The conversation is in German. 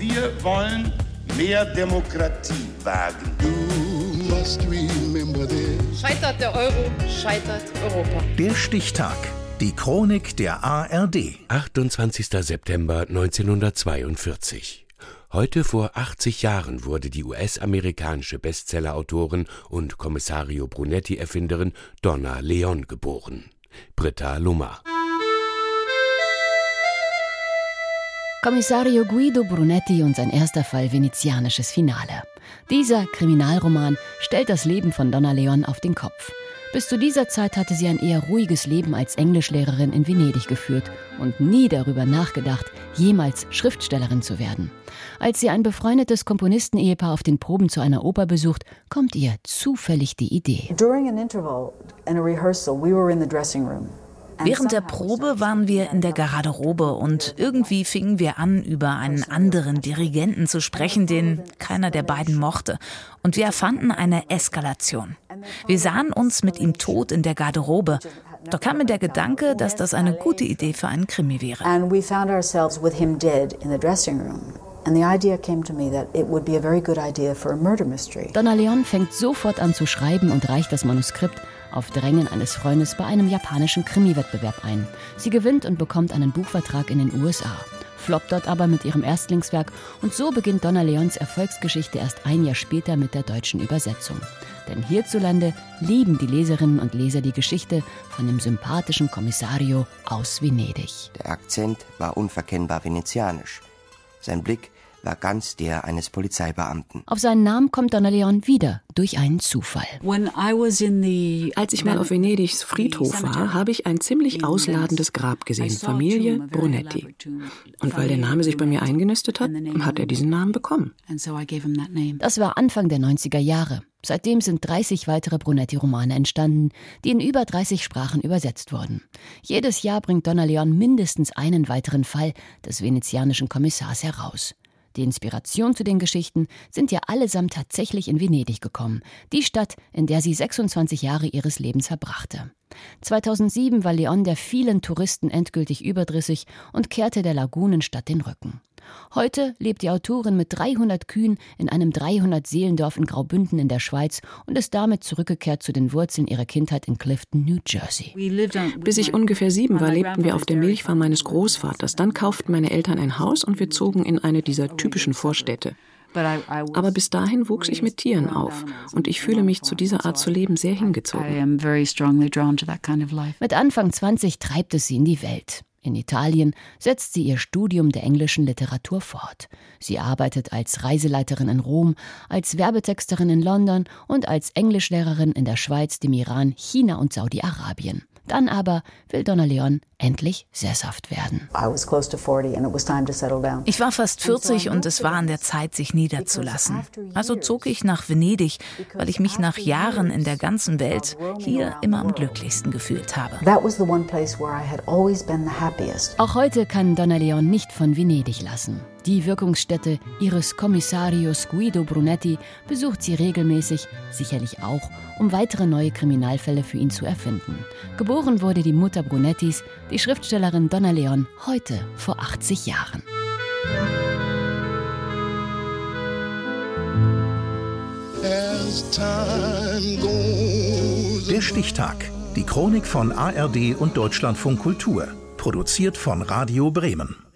Wir wollen mehr Demokratie wagen. Scheitert der Euro, scheitert Europa. Der Stichtag. Die Chronik der ARD. 28. September 1942. Heute vor 80 Jahren wurde die US-amerikanische Bestsellerautorin und Kommissario Brunetti-Erfinderin Donna Leon geboren. Britta Lummer. Kommissario Guido Brunetti und sein erster Fall venezianisches Finale. Dieser Kriminalroman stellt das Leben von Donna Leon auf den Kopf. Bis zu dieser Zeit hatte sie ein eher ruhiges Leben als Englischlehrerin in Venedig geführt und nie darüber nachgedacht, jemals Schriftstellerin zu werden. Als sie ein befreundetes Komponistenehepaar auf den Proben zu einer Oper besucht, kommt ihr zufällig die Idee. During an interval in a rehearsal, we were in the dressing room. Während der Probe waren wir in der Garderobe und irgendwie fingen wir an, über einen anderen Dirigenten zu sprechen, den keiner der beiden mochte. Und wir erfanden eine Eskalation. Wir sahen uns mit ihm tot in der Garderobe. Doch kam mir der Gedanke, dass das eine gute Idee für einen Krimi wäre. And we found ourselves with him dead in the dressing room. And the idea came to me that it would be a very good idea for a murder mystery. Donna Leon fängt sofort an zu schreiben und reicht das Manuskript auf Drängen eines Freundes bei einem japanischen Krimi-Wettbewerb ein. Sie gewinnt und bekommt einen Buchvertrag in den USA. Floppt dort aber mit ihrem Erstlingswerk und so beginnt Donna Leons Erfolgsgeschichte erst ein Jahr später mit der deutschen Übersetzung. Denn hierzulande lieben die Leserinnen und Leser die Geschichte von dem sympathischen Kommissario aus Venedig. Der Akzent war unverkennbar venezianisch. Sein Blick war ganz der eines Polizeibeamten. Auf seinen Namen kommt Donna Leon wieder durch einen Zufall. Als ich mal auf Venedigs Friedhof war, habe ich ein ziemlich ausladendes Grab gesehen, Familie Brunetti. Und weil der Name sich bei mir eingenistet hat, hat er diesen Namen bekommen. Das war Anfang der 90er Jahre. Seitdem sind 30 weitere Brunetti-Romane entstanden, die in über 30 Sprachen übersetzt wurden. Jedes Jahr bringt Donna Leon mindestens einen weiteren Fall des venezianischen Kommissars heraus. Die Inspiration zu den Geschichten sind ja allesamt tatsächlich in Venedig gekommen, die Stadt, in der sie 26 Jahre ihres Lebens verbrachte. 2007 war Leon der vielen Touristen endgültig überdrüssig und kehrte der Lagunenstadt den Rücken. Heute lebt die Autorin mit 300 Kühen in einem 300-Seelendorf in Graubünden in der Schweiz und ist damit zurückgekehrt zu den Wurzeln ihrer Kindheit in Clifton, New Jersey. Bis ich ungefähr sieben war, lebten wir auf der Milchfarm meines Großvaters. Dann kauften meine Eltern ein Haus und wir zogen in eine dieser typischen Vorstädte. Aber bis dahin wuchs ich mit Tieren auf und ich fühle mich zu dieser Art zu leben sehr hingezogen. Mit Anfang 20 treibt es sie in die Welt. In Italien setzt sie ihr Studium der englischen Literatur fort. Sie arbeitet als Reiseleiterin in Rom, als Werbetexterin in London und als Englischlehrerin in der Schweiz, dem Iran, China und Saudi-Arabien. Dann aber will Donna Leon endlich sesshaft werden. Ich war fast 40 und es war an der Zeit, sich niederzulassen. Also zog ich nach Venedig, weil ich mich nach Jahren in der ganzen Welt hier immer am glücklichsten gefühlt habe. Auch heute kann Donna Leon nicht von Venedig lassen. Die Wirkungsstätte ihres Kommissarius Guido Brunetti besucht sie regelmäßig, sicherlich auch, um weitere neue Kriminalfälle für ihn zu erfinden. Geboren wurde die Mutter Brunettis, die Schriftstellerin Donna Leon, heute vor 80 Jahren. Der Stichtag. Die Chronik von ARD und Deutschlandfunk Kultur. Produziert von Radio Bremen.